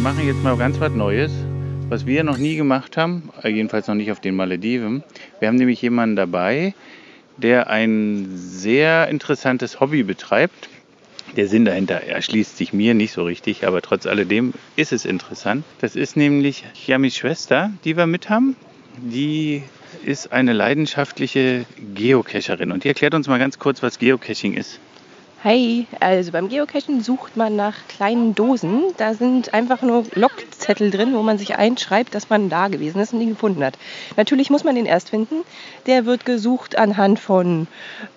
Wir machen jetzt mal ganz was Neues, was wir noch nie gemacht haben, jedenfalls noch nicht auf den Malediven. Wir haben nämlich jemanden dabei, der ein sehr interessantes Hobby betreibt. Der Sinn dahinter erschließt sich mir nicht so richtig, aber trotz alledem ist es interessant. Das ist nämlich Jamis Schwester, die wir mit haben. Die ist eine leidenschaftliche Geocacherin und die erklärt uns mal ganz kurz, was Geocaching ist. Hi, also beim Geocachen sucht man nach kleinen Dosen. Da sind einfach nur Logzettel drin, wo man sich einschreibt, dass man da gewesen ist und ihn gefunden hat. Natürlich muss man den erst finden. Der wird gesucht anhand von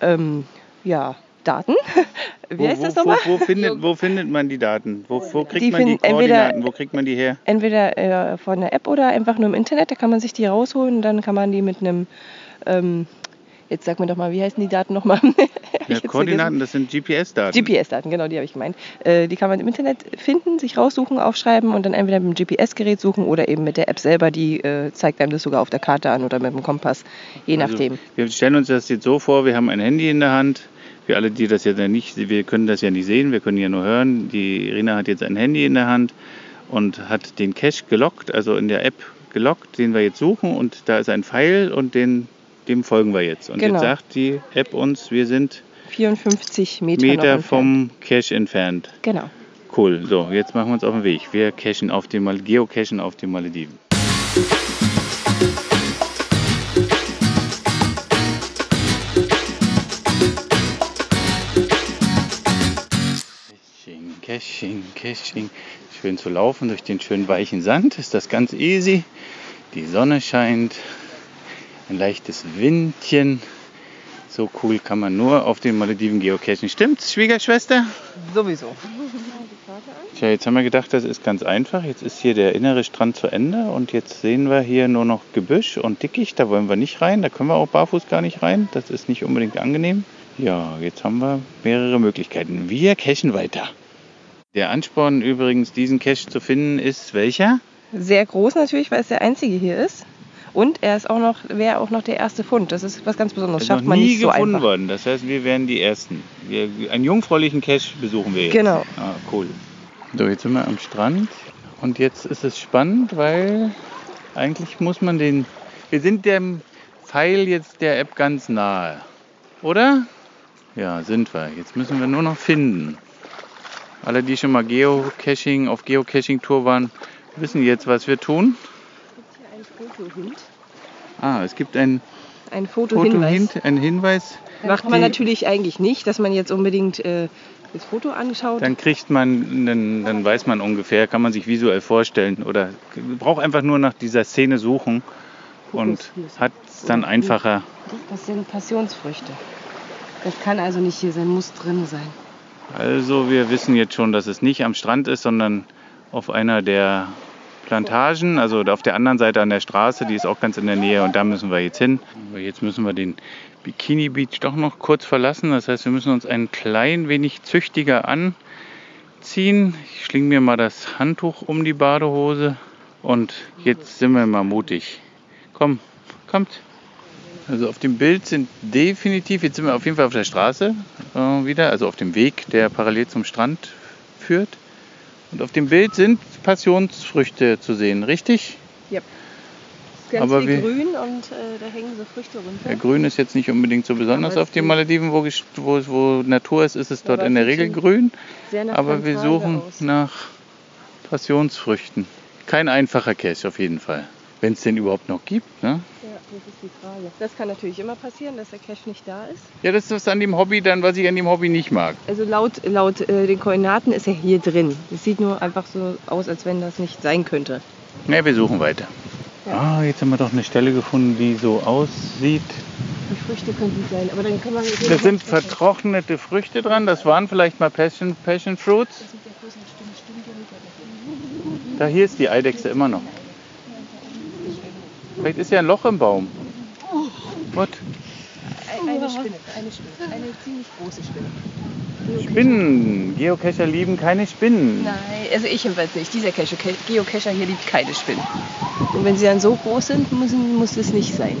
ähm, ja, Daten. Wie Wo, heißt das nochmal? wo, wo, findet, wo findet man die Daten? Wo, wo kriegt Die man die finden entweder- Koordinaten? Wo kriegt man die her? Entweder äh, von der App oder einfach nur im Internet. Da kann man sich die rausholen und dann kann man die mit einem, ähm, jetzt sag mir doch mal, wie heißen die Daten nochmal? Ja, Koordinaten, das sind GPS-Daten. GPS-Daten, genau, die habe ich gemeint. Äh, die kann man im Internet finden, sich raussuchen, aufschreiben und dann entweder mit dem GPS-Gerät suchen oder eben mit der App selber, die äh, zeigt einem das sogar auf der Karte an oder mit dem Kompass, je Also, nachdem. Wir stellen uns das jetzt so vor, wir haben ein Handy in der Hand. Für alle, die das jetzt ja nicht, wir können das ja nicht sehen, wir können ja nur hören. Die Irina hat jetzt ein Handy in der Hand und hat den Cache gelockt, also in der App gelockt, den wir jetzt suchen und da ist ein Pfeil und den, dem folgen wir jetzt. Und Genau. jetzt sagt die App uns, wir sind 54 Meter, Meter vom Cache entfernt. Genau. Cool. So, jetzt machen wir uns auf den Weg. Wir cachen auf dem Mal geocachen auf den Malediven. Caching, Caching, Caching. Schön zu laufen durch den schönen weichen Sand. Ist das ganz easy. Die Sonne scheint. Ein leichtes Windchen. So cool kann man nur auf den Malediven geocachen. Stimmt's, Schwiegerschwester? Sowieso. Tja, jetzt haben wir gedacht, das ist ganz einfach. Jetzt ist hier der innere Strand zu Ende und jetzt sehen wir hier nur noch Gebüsch und Dickicht. Da wollen wir nicht rein. Da können wir auch barfuß gar nicht rein. Das ist nicht unbedingt angenehm. Ja, jetzt haben wir mehrere Möglichkeiten. Wir cachen weiter. Der Ansporn übrigens, diesen Cache zu finden, ist welcher? Sehr groß natürlich, weil es der einzige hier ist. Und er ist auch noch, wäre auch noch der erste Fund. Das ist was ganz Besonderes. Ist Schafft noch man nie nicht so gefunden einfach. worden. Das heißt, wir werden die Ersten. Wir, einen jungfräulichen Cache besuchen wir jetzt. Genau. Ah, cool. So, jetzt sind wir am Strand. Und jetzt ist es spannend, weil eigentlich muss man den... Wir sind dem Pfeil jetzt der App ganz nahe. Oder? Ja, sind wir. Jetzt müssen wir nur noch finden. Alle, die schon mal Geocaching auf Geocaching-Tour waren, wissen jetzt, was wir tun. Ein Fotohint. Ah, es gibt ein Ein Fotohinweis. Fotohint, einen Hinweis. Macht man natürlich eigentlich nicht, dass man jetzt unbedingt äh, das Foto anschaut. Dann kriegt man, dann, dann weiß man ungefähr, kann man sich visuell vorstellen oder braucht einfach nur nach dieser Szene suchen und hat es dann einfacher. Das sind Passionsfrüchte. Das kann also nicht hier sein, muss drin sein. Also wir wissen jetzt schon, dass es nicht am Strand ist, sondern auf einer der Plantagen, also auf der anderen Seite an der Straße, die ist auch ganz in der Nähe und da müssen wir jetzt hin. Aber jetzt müssen wir den Bikini Beach doch noch kurz verlassen. Das heißt, wir müssen uns ein klein wenig züchtiger anziehen. Ich schlinge mir mal das Handtuch um die Badehose und jetzt sind wir mal mutig. Komm, kommt. Also auf dem Bild sind definitiv, jetzt sind wir auf jeden Fall auf der Straße äh, wieder, also auf dem Weg, der parallel zum Strand führt. Und auf dem Bild sind Passionsfrüchte zu sehen, richtig? Ganz Aber viel wir- grün und äh, da hängen so Früchte runter. Der Grün ist jetzt nicht unbedingt so besonders auf den Malediven, wo, wo, wo Natur ist, ist es dort in der Regel grün. Aber wir suchen aus. nach Passionsfrüchten. Kein einfacher Cache auf jeden Fall. Wenn es den überhaupt noch gibt. Ne? Ja, Das ist die Frage. Das kann natürlich immer passieren, dass der Cache nicht da ist. Ja, das ist was an dem Hobby dann, was ich an dem Hobby nicht mag. Also laut, laut äh, den Koordinaten ist er hier drin. Es sieht nur einfach so aus, als wenn das nicht sein könnte. Ja, wir suchen weiter. Ja. Ah, jetzt haben wir doch eine Stelle gefunden, die so aussieht. Die Früchte könnten sein, aber dann kann man... Da sind vertrocknete Früchte dran. Das waren vielleicht mal Passion, Passion Fruits. Da hier ist die Eidechse immer noch. Vielleicht ist ja ein Loch im Baum. What? Eine Spinne, eine Spinne, eine ziemlich große Spinne. Spinnen. Geocacher lieben keine Spinnen. Nein, also ich jedenfalls nicht. Dieser Cache, Geocacher hier liebt keine Spinnen. Und wenn sie dann so groß sind, müssen, muss es nicht sein.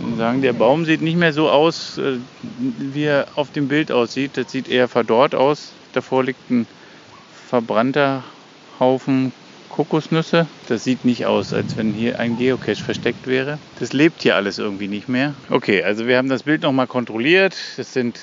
Und sagen, der Baum sieht nicht mehr so aus, äh, wie er auf dem Bild aussieht. Das sieht eher verdorrt aus. Davor liegt ein verbrannter Haufen Kokosnüsse. Das sieht nicht aus, als wenn hier ein Geocache versteckt wäre. Das lebt hier alles irgendwie nicht mehr. Okay, also wir haben das Bild nochmal kontrolliert. Das sind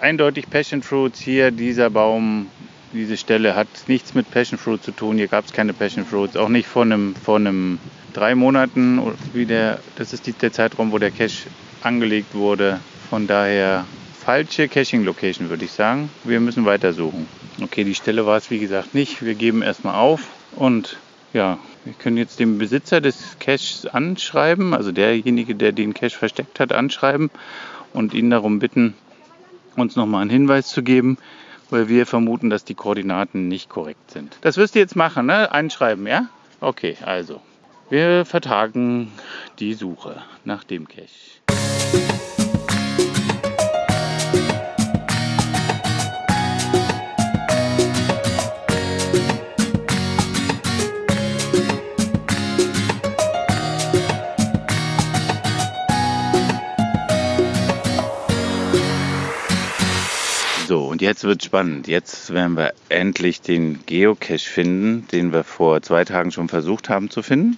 eindeutig Passion Fruits. Hier dieser Baum, diese Stelle hat nichts mit Passion Fruit zu tun. Hier gab es keine Passion Fruits. Auch nicht vor einem, vor einem drei Monaten. Wie der, das ist die, der Zeitraum, wo der Cache angelegt wurde. Von daher falsche Caching Location, würde ich sagen. Wir müssen weitersuchen. Okay, die Stelle war es wie gesagt nicht. Wir geben erstmal auf und ja, wir können jetzt den Besitzer des Caches anschreiben, also derjenige, der den Cache versteckt hat, anschreiben und ihn darum bitten, uns nochmal einen Hinweis zu geben, weil wir vermuten, dass die Koordinaten nicht korrekt sind. Das wirst du jetzt machen, ne? Einschreiben, ja? Okay, also. Wir vertagen die Suche nach dem Cache. Jetzt wird spannend. Jetzt werden wir endlich den Geocache finden, den wir vor zwei Tagen schon versucht haben zu finden.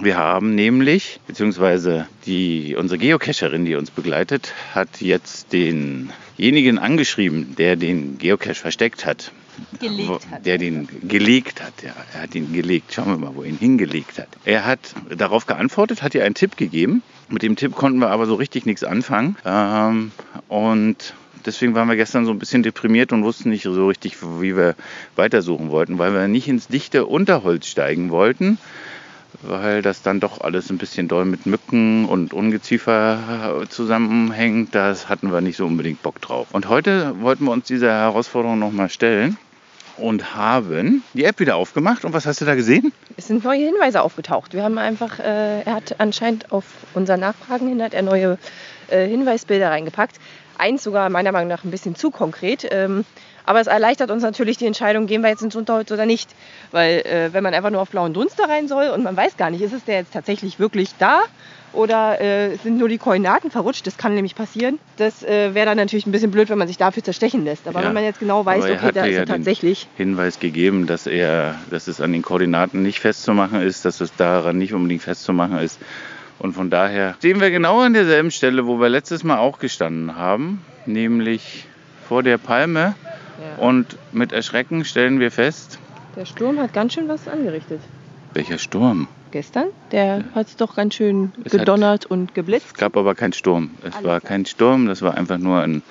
Wir haben nämlich, beziehungsweise die, unsere Geocacherin, die uns begleitet, hat jetzt denjenigen angeschrieben, der den Geocache versteckt hat. Gelegt hat. Der den gelegt hat, ja. Er hat ihn gelegt. Schauen wir mal, wo er ihn hingelegt hat. Er hat darauf geantwortet, hat ihr einen Tipp gegeben. Mit dem Tipp konnten wir aber so richtig nichts anfangen. Ähm, und deswegen waren wir gestern so ein bisschen deprimiert und wussten nicht so richtig, wie wir weitersuchen wollten, weil wir nicht ins dichte Unterholz steigen wollten, weil das dann doch alles ein bisschen doll mit Mücken und Ungeziefer zusammenhängt. Das hatten wir nicht so unbedingt Bock drauf. Und heute wollten wir uns dieser Herausforderung nochmal stellen und haben die App wieder aufgemacht. Und was hast du da gesehen? Es sind neue Hinweise aufgetaucht. Wir haben einfach, äh, er hat anscheinend auf unser Nachfragen hin, hat er neue äh, Hinweisbilder reingepackt. Eins sogar meiner Meinung nach ein bisschen zu konkret. Ähm, aber es erleichtert uns natürlich die Entscheidung, gehen wir jetzt ins Unterholz oder nicht. Weil äh, wenn man einfach nur auf blauen Dunst da rein soll und man weiß gar nicht, ist es der jetzt tatsächlich wirklich da oder äh, sind nur die Koordinaten verrutscht, das kann nämlich passieren. Das äh, wäre dann natürlich ein bisschen blöd, wenn man sich dafür zerstechen lässt. Aber Ja. wenn man jetzt genau weiß, okay, da ist ja er den- tatsächlich. Hinweis gegeben, dass er, dass es an den Koordinaten nicht festzumachen ist, dass es daran nicht unbedingt festzumachen ist. Und von daher stehen wir genau an derselben Stelle, wo wir letztes Mal auch gestanden haben, nämlich vor der Palme. Ja. Und mit Erschrecken stellen wir fest, Der Sturm hat ganz schön was angerichtet. welcher Sturm? Gestern? Der hat es doch ganz schön Es hat- gedonnert und geblitzt. Es gab aber keinen Sturm. Es Alles war kein Sturm, das war einfach nur ein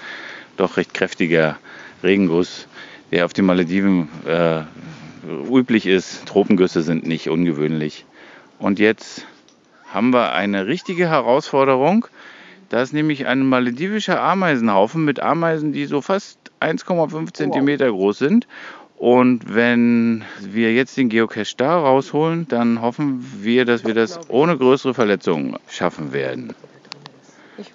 doch recht kräftiger Regenguss, der auf den Malediven äh, üblich ist. Tropengüsse sind nicht ungewöhnlich. Und jetzt haben wir eine richtige Herausforderung. Da ist nämlich ein maledivischer Ameisenhaufen mit Ameisen, die so fast 1,5 Zentimeter groß sind. Und wenn wir jetzt den Geocache da rausholen, dann hoffen wir, dass wir das ohne größere Verletzungen schaffen werden.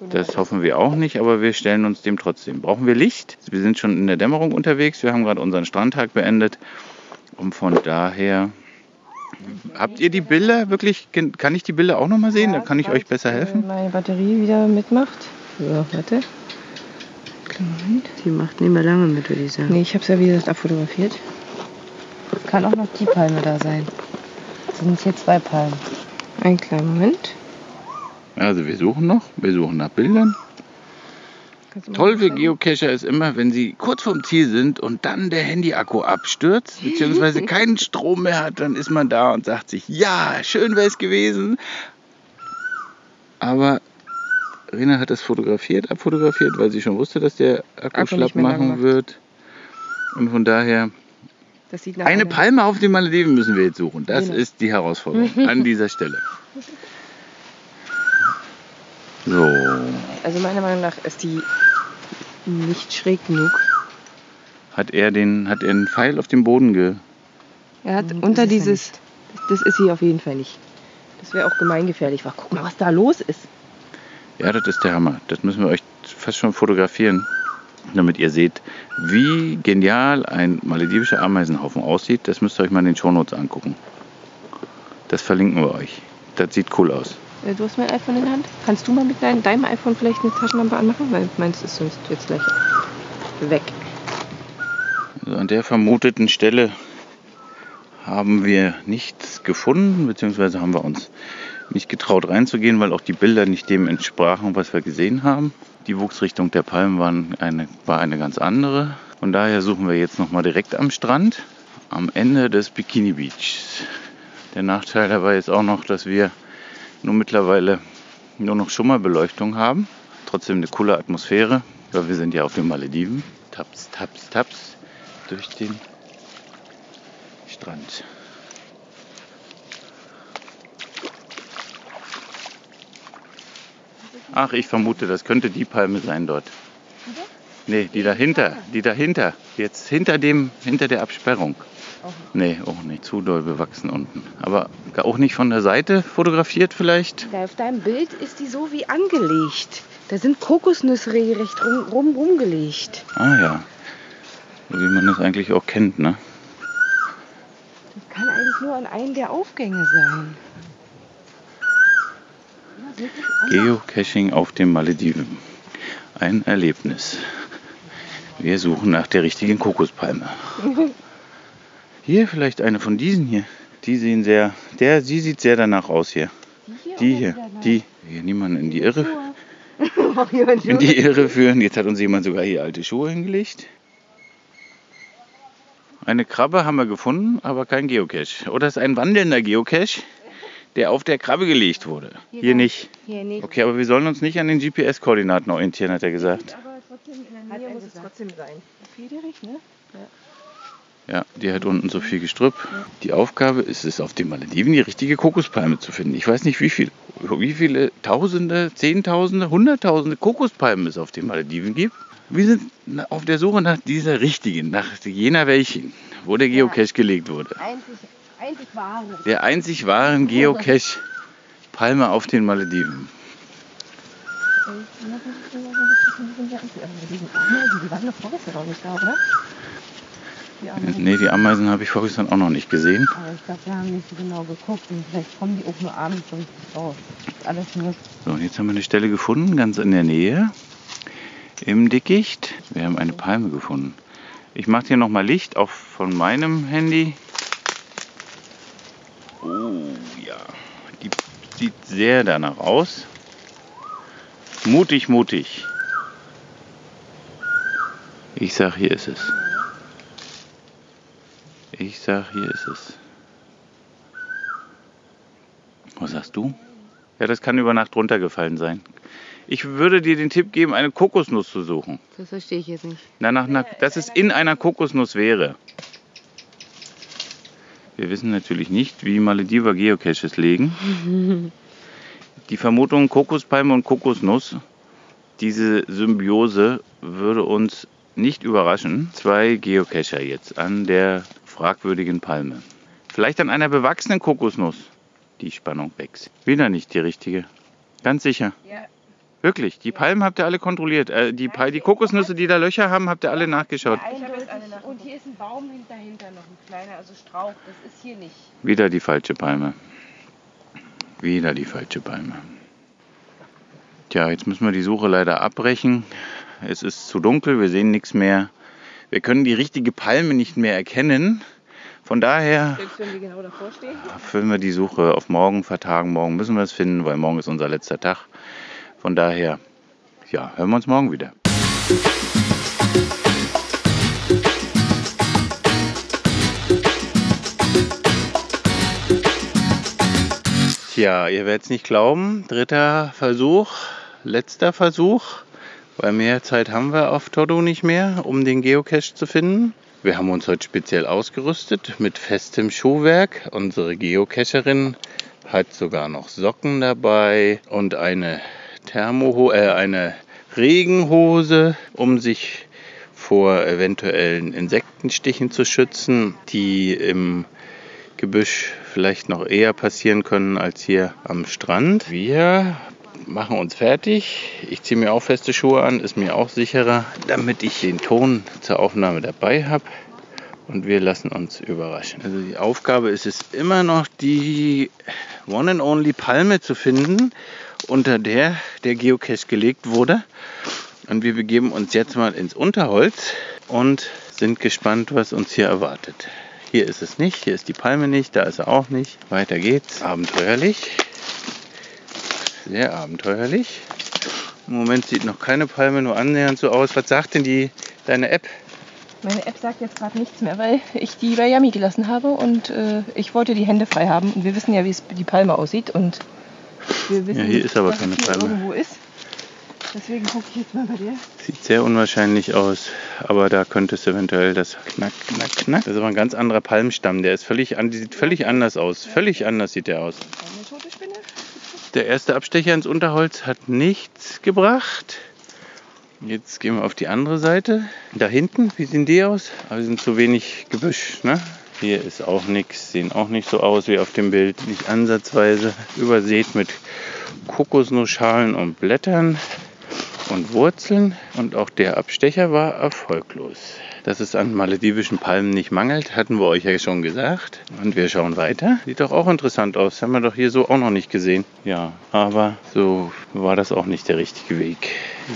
Das hoffen wir auch nicht, aber wir stellen uns dem trotzdem. Brauchen wir Licht? Wir sind schon in der Dämmerung unterwegs. Wir haben gerade unseren Strandtag beendet. Und von daher. Habt ihr die Bilder wirklich? Kann ich die Bilder auch nochmal sehen? Dann kann ich euch besser helfen. Meine Batterie wieder mitmacht. So, warte. Kleinen. Die macht nicht mehr lange mit, würde ich sagen. Nee, ich habe es ja wie gesagt abfotografiert. Kann auch noch die Palme da sein. Es sind hier zwei Palmen. Einen kleinen Moment. Also wir suchen noch. Wir suchen nach Bildern. Toll für? Geocacher ist immer, wenn sie kurz vorm Ziel sind und dann der Handyakku abstürzt, beziehungsweise keinen Strom mehr hat, dann ist man da und sagt sich, ja, schön wäre es gewesen. Aber Rena hat das fotografiert, abfotografiert, weil sie schon wusste, dass der Akku, Akku schlapp machen wird. Und von daher, Das sieht nach eine einer- Palme auf den Malediven müssen wir jetzt suchen. Das Genau. ist die Herausforderung an dieser Stelle. So, Also meiner Meinung nach ist die nicht schräg genug. hat er den, hat er einen Pfeil auf dem Boden ge. Er hat Nee, das unter er dieses. Das, das ist sie auf jeden Fall nicht. Das wäre auch gemeingefährlich. War, guck mal, was da los ist. Ja, das ist der Hammer. Das müssen wir euch fast schon fotografieren, damit ihr seht, wie genial ein maledivischer Ameisenhaufen aussieht. Das müsst ihr euch mal in den Shownotes angucken. Das verlinken wir euch. Das sieht cool aus. Äh, Du hast mein iPhone in der Hand. Kannst du mal mit dein, deinem iPhone vielleicht eine Taschenlampe anmachen? Weil meins ist sonst jetzt gleich weg. Also an der vermuteten Stelle haben wir nichts gefunden, beziehungsweise haben wir uns nicht getraut reinzugehen, weil auch die Bilder nicht dem entsprachen, was wir gesehen haben. Die Wuchsrichtung der Palmen waren eine, war eine ganz andere. Von daher suchen wir jetzt nochmal direkt am Strand, am Ende des Bikini Beachs. Der Nachteil dabei ist auch noch, dass wir nur mittlerweile nur noch Schummerbeleuchtung haben. Trotzdem eine coole Atmosphäre, weil wir sind ja auf den Malediven. Taps, taps, taps durch den Strand. Ach, ich vermute, das könnte die Palme sein dort. Nee, die dahinter, die dahinter. Jetzt hinter dem, hinter der Absperrung. Nee, auch nicht. Zu doll bewachsen unten. Aber auch nicht von der Seite fotografiert vielleicht? Da auf deinem Bild ist die so wie angelegt. Da sind Kokosnüsse regelrecht rum, rum, rumgelegt. Ah ja. So wie man das eigentlich auch kennt, ne? Das kann eigentlich nur an einem der Aufgänge sein. Geocaching auf den Malediven. Ein Erlebnis. Wir suchen nach der richtigen Kokospalme. Hier vielleicht eine von diesen hier. Die sehen sehr, der, sie sieht sehr danach aus hier. Die hier, die. Hier niemanden in die Irre, in die Irre führen. Jetzt hat uns jemand sogar hier alte Schuhe hingelegt. Eine Krabbe haben wir gefunden, aber kein Geocache. Oder ist ein wandelnder Geocache, der auf der Krabbe gelegt wurde. Hier nicht. Hier nicht. Okay, aber wir sollen uns nicht an den GPS-Koordinaten orientieren, hat er gesagt. Aber trotzdem in der Nähe muss es trotzdem sein. Friedrich, ne? Ja, die hat unten so viel Gestrüpp. Die Aufgabe ist es, auf den Malediven die richtige Kokospalme zu finden. Ich weiß nicht, wie, viel, wie viele Tausende, Zehntausende, Hunderttausende Kokospalmen es auf den Malediven gibt. Wir sind auf der Suche nach dieser richtigen, nach jener welchen, wo der Geocache gelegt wurde. Einzig, einzig wahre. Der einzig wahren Geocache Palme auf den Malediven. Die waren doch vorgestern auch nicht da, oder? Die Ameisen. Nee, die Ameisen habe ich vorgestern auch noch nicht gesehen. Aber ich glaube, wir haben nicht so genau geguckt und vielleicht kommen die auch nur abends so richtig raus. Alles nur So, und jetzt haben wir eine Stelle gefunden, ganz in der Nähe, im Dickicht. Wir haben eine Palme gefunden. Ich mache hier nochmal Licht, auch von meinem Handy. Oh ja, die sieht sehr danach aus. Mutig, mutig. Ich sag, hier ist es. Ich sag, hier ist es. Was sagst du? Ja, das kann über Nacht runtergefallen sein. Ich würde dir den Tipp geben, eine Kokosnuss zu suchen. Das verstehe ich jetzt nicht. Na, nach, nach, dass es in einer Kokosnuss wäre. Wir wissen natürlich nicht, wie Malediver Geocaches legen. Die Vermutung Kokospalme und Kokosnuss, diese Symbiose würde uns nicht überraschen. Zwei Geocacher jetzt an der fragwürdigen Palme. Vielleicht an einer bewachsenen Kokosnuss. Die Spannung wächst. Wieder nicht die richtige. Ganz sicher. Ja. Wirklich, die Palmen habt ihr alle kontrolliert. Äh, die, Pal- die Kokosnüsse, die da Löcher haben, habt ihr alle nachgeschaut. Und hier ist ein Baum dahinter noch ein kleiner, also Strauch. Das ist hier nicht. Wieder die falsche Palme. Wieder die falsche Palme. Tja, jetzt müssen wir die Suche leider abbrechen. Es ist zu dunkel, wir sehen nichts mehr. Wir können die richtige Palme nicht mehr erkennen. Von daher wenn wir genau wir die Suche auf morgen vertagen. Morgen müssen wir es finden, weil morgen ist unser letzter Tag. Von daher, ja, hören wir uns morgen wieder. Ja, ihr werdet es nicht glauben. Dritter Versuch, letzter Versuch. Weil mehr Zeit haben wir auf Todo nicht mehr, um den Geocache zu finden. Wir haben uns heute speziell ausgerüstet mit festem Schuhwerk. Unsere Geocacherin hat sogar noch Socken dabei und eine Thermo äh, eine Regenhose, um sich vor eventuellen Insektenstichen zu schützen, die im Gebüsch vielleicht noch eher passieren können als hier am Strand. Wir machen uns fertig. Ich ziehe mir auch feste Schuhe an, ist mir auch sicherer, damit ich den Ton zur Aufnahme dabei habe. Und wir lassen uns überraschen. Also die Aufgabe ist es immer noch, die One and Only Palme zu finden, unter der der Geocache gelegt wurde. Und wir begeben uns jetzt mal ins Unterholz und sind gespannt, was uns hier erwartet. Hier ist es nicht, hier ist die Palme nicht, da ist er auch nicht. Weiter geht's. Abenteuerlich. Sehr abenteuerlich. Im Moment sieht noch keine Palme nur annähernd so aus. Was sagt denn die deine App? Meine App sagt jetzt gerade nichts mehr, weil ich die bei Yami gelassen habe und äh, ich wollte die Hände frei haben. Und wir wissen ja, wie es die Palme aussieht. Und wir wissen, Ja, hier ist aber keine Palme. irgendwo ist. Deswegen gucke ich jetzt mal bei dir. Sieht sehr unwahrscheinlich aus, aber da könnte es eventuell das Knack, Knack, Knack. Das ist aber ein ganz anderer Palmstamm. Der ist völlig sieht völlig anders aus. Völlig anders sieht der aus. Eine tote Spinne. Der erste Abstecher ins Unterholz hat nichts gebracht. Jetzt gehen wir auf die andere Seite. Da hinten, wie sehen die aus? Aber sind zu wenig Gebüsch, ne? Hier ist auch nichts, sehen auch nicht so aus wie auf dem Bild. Nicht ansatzweise übersät mit Kokosnussschalen und Blättern und Wurzeln. Und auch der Abstecher war erfolglos. Dass es an maledivischen Palmen nicht mangelt, hatten wir euch ja schon gesagt. Und wir schauen weiter. Sieht doch auch interessant aus. Haben wir doch hier so auch noch nicht gesehen. Ja, aber so war das auch nicht der richtige Weg.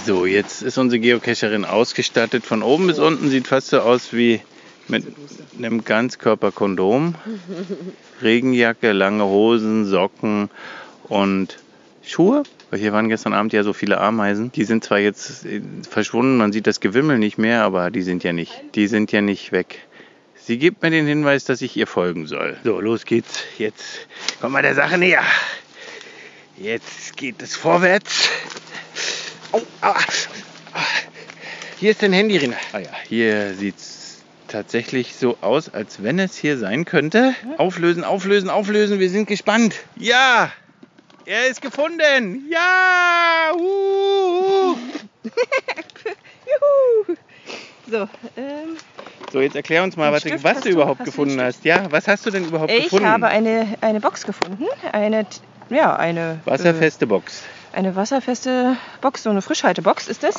So, jetzt ist unsere Geocacherin ausgestattet. Von oben bis unten sieht fast so aus wie mit einem Ganzkörperkondom. Regenjacke, lange Hosen, Socken und Schuhe. Weil hier waren gestern Abend ja so viele Ameisen. Die sind zwar jetzt äh, verschwunden, man sieht das Gewimmel nicht mehr, aber die sind ja nicht, die sind ja nicht weg. Sie gibt mir den Hinweis, dass ich ihr folgen soll. So, los geht's. Jetzt kommen wir der Sache näher. Jetzt geht es vorwärts. Oh, aua. Hier ist dein Handy, Rina. Ah ja, hier sieht's tatsächlich so aus, als wenn es hier sein könnte. Auflösen, auflösen, auflösen. Wir sind gespannt. Ja, er ist gefunden. Ja. Uh. Juhu! So, ähm, So, jetzt erklär uns mal, Einen was, Stift was hast du du? überhaupt Hast du gefunden einen hast. Ja, was hast du denn überhaupt ich gefunden? habe eine, eine Box gefunden. Eine, ja, eine. Wasserfeste Box. Eine wasserfeste Box, so eine Frischhaltebox ist das.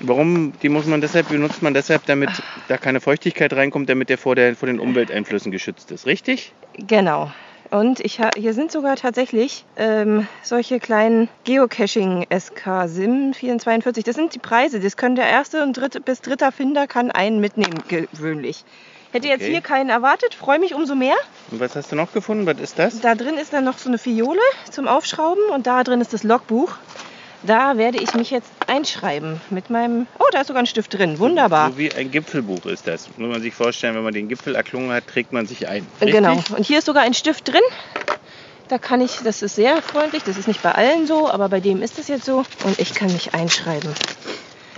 Warum? Die muss man deshalb benutzt man deshalb, damit Ah. da keine Feuchtigkeit reinkommt, damit der vor, der vor den Umwelteinflüssen geschützt ist. Richtig? Genau. Und ich hier sind sogar tatsächlich ähm, solche kleinen Geocaching SK SIM 442. Das sind die Preise. Das können der erste und dritte bis dritter Finder kann einen mitnehmen gewöhnlich. Hätte jetzt Okay. hier keinen erwartet, freue mich umso mehr. Und was hast du noch gefunden? Was ist das? Da drin ist dann noch so eine Fiole zum Aufschrauben und da drin ist das Logbuch. Da werde ich mich jetzt einschreiben mit meinem. Oh, da ist sogar ein Stift drin. Wunderbar. So wie ein Gipfelbuch ist das. Muss man sich vorstellen, wenn man den Gipfel erklungen hat, trägt man sich ein. Richtig? Genau. Und hier ist sogar ein Stift drin. Da kann ich, das ist sehr freundlich, das ist nicht bei allen so, aber bei dem ist es jetzt so. Und ich kann mich einschreiben.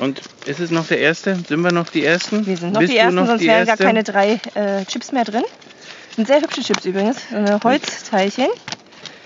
Und ist es noch der erste? Sind wir noch die Ersten? Wir sind noch Bist die ersten, noch sonst die wären gar Erste? keine drei äh, Chips mehr drin. Sind sehr hübsche Chips übrigens. So eine Holzteilchen.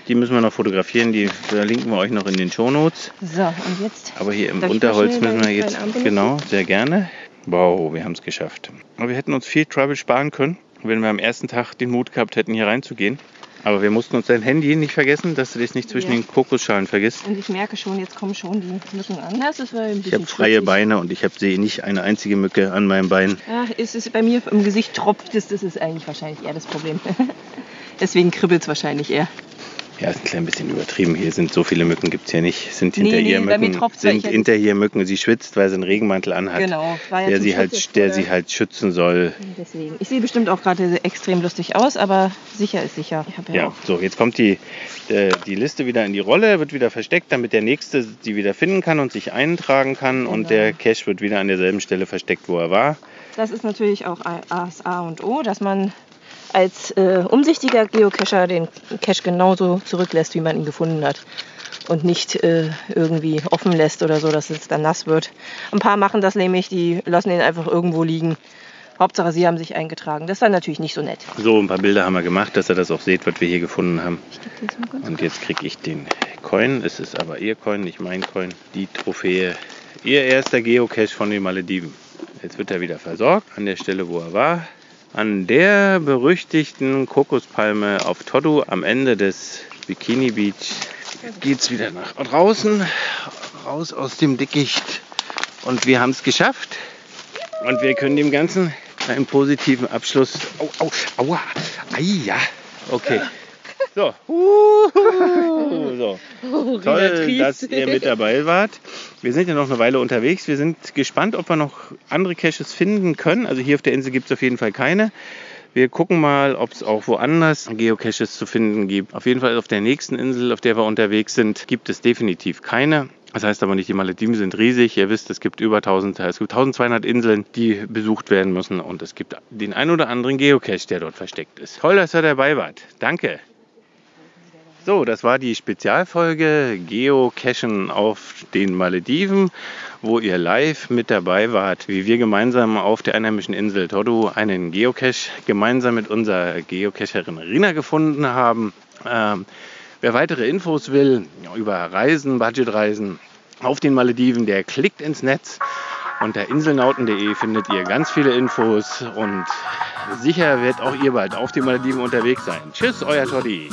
Die müssen wir noch fotografieren, die verlinken wir euch noch in den Shownotes. So, und jetzt. Aber hier im Unterholz müssen wir jetzt. Genau, sehr gerne. Wow, wir haben es geschafft. Aber wir hätten uns viel Trouble sparen können, wenn wir am ersten Tag den Mut gehabt hätten, hier reinzugehen. Aber wir mussten uns dein Handy nicht vergessen, dass du das nicht zwischen Ja. den Kokosschalen vergisst. Und ich merke schon, jetzt kommen schon die Mücken an. Das ist ein Ich habe freie schwitzig. Beine und ich sehe nicht eine einzige Mücke an meinem Bein. Ja, ist es bei mir im Gesicht tropft es, das ist eigentlich wahrscheinlich eher das Problem. Deswegen kribbelt es wahrscheinlich eher. Ja, ist ein klein bisschen übertrieben. Hier sind so viele Mücken, gibt es hier nicht. Sind Nee, hinter nee, ihr mir Mücken. Sind hinter ihr Mücken. Sie schwitzt, weil sie einen Regenmantel anhat, Genau, ja der, sie halt, der sie halt schützen soll. Deswegen. Ich sehe bestimmt auch gerade extrem lustig aus, aber sicher ist sicher. Ja, Ja, so, jetzt kommt die, äh, die Liste wieder in die Rolle, wird wieder versteckt, damit der Nächste sie wieder finden kann und sich eintragen kann. Und Genau. der Cache wird wieder an derselben Stelle versteckt, wo er war. Das ist natürlich auch das A und O, dass man als äh, umsichtiger Geocacher den Cache genauso zurücklässt, wie man ihn gefunden hat. Und nicht äh, irgendwie offen lässt oder so, dass es dann nass wird. Ein paar machen das nämlich, die lassen ihn einfach irgendwo liegen. Hauptsache, sie haben sich eingetragen. Das ist dann natürlich nicht so nett. So, ein paar Bilder haben wir gemacht, dass ihr das auch seht, was wir hier gefunden haben. Und jetzt kriege ich den Coin. Es ist aber ihr Coin, nicht mein Coin. Die Trophäe. Ihr erster Geocache von den Malediven. Jetzt wird er wieder versorgt an der Stelle, wo er war. An der berüchtigten Kokospalme auf Toddu am Ende des Bikini Beach. Jetzt geht es wieder nach draußen, raus aus dem Dickicht. Und wir haben es geschafft. Und wir können dem Ganzen einen positiven Abschluss. Au, au, aua, ja. Okay. So. Uhuhu. so. Toll, dass ihr mit dabei wart. Wir sind ja noch eine Weile unterwegs. Wir sind gespannt, ob wir noch andere Caches finden können. Also hier auf der Insel gibt es auf jeden Fall keine. Wir gucken mal, ob es auch woanders Geocaches zu finden gibt. Auf jeden Fall auf der nächsten Insel, auf der wir unterwegs sind, gibt es definitiv keine. Das heißt aber nicht, die Malediven sind riesig. Ihr wisst, es gibt über 1000, es gibt 1200 Inseln, die besucht werden müssen. Und es gibt den ein oder anderen Geocache, der dort versteckt ist. Toll, dass ihr dabei wart. Danke. So, das war die Spezialfolge Geocachen auf den Malediven, wo ihr live mit dabei wart, wie wir gemeinsam auf der einheimischen Insel Toddu einen Geocache gemeinsam mit unserer Geocacherin Rina gefunden haben. Ähm, wer weitere Infos will über Reisen, Budgetreisen auf den Malediven, der klickt ins Netz. Unter inselnauten.de findet ihr ganz viele Infos und sicher wird auch ihr bald auf den Malediven unterwegs sein. Tschüss, euer Toddy.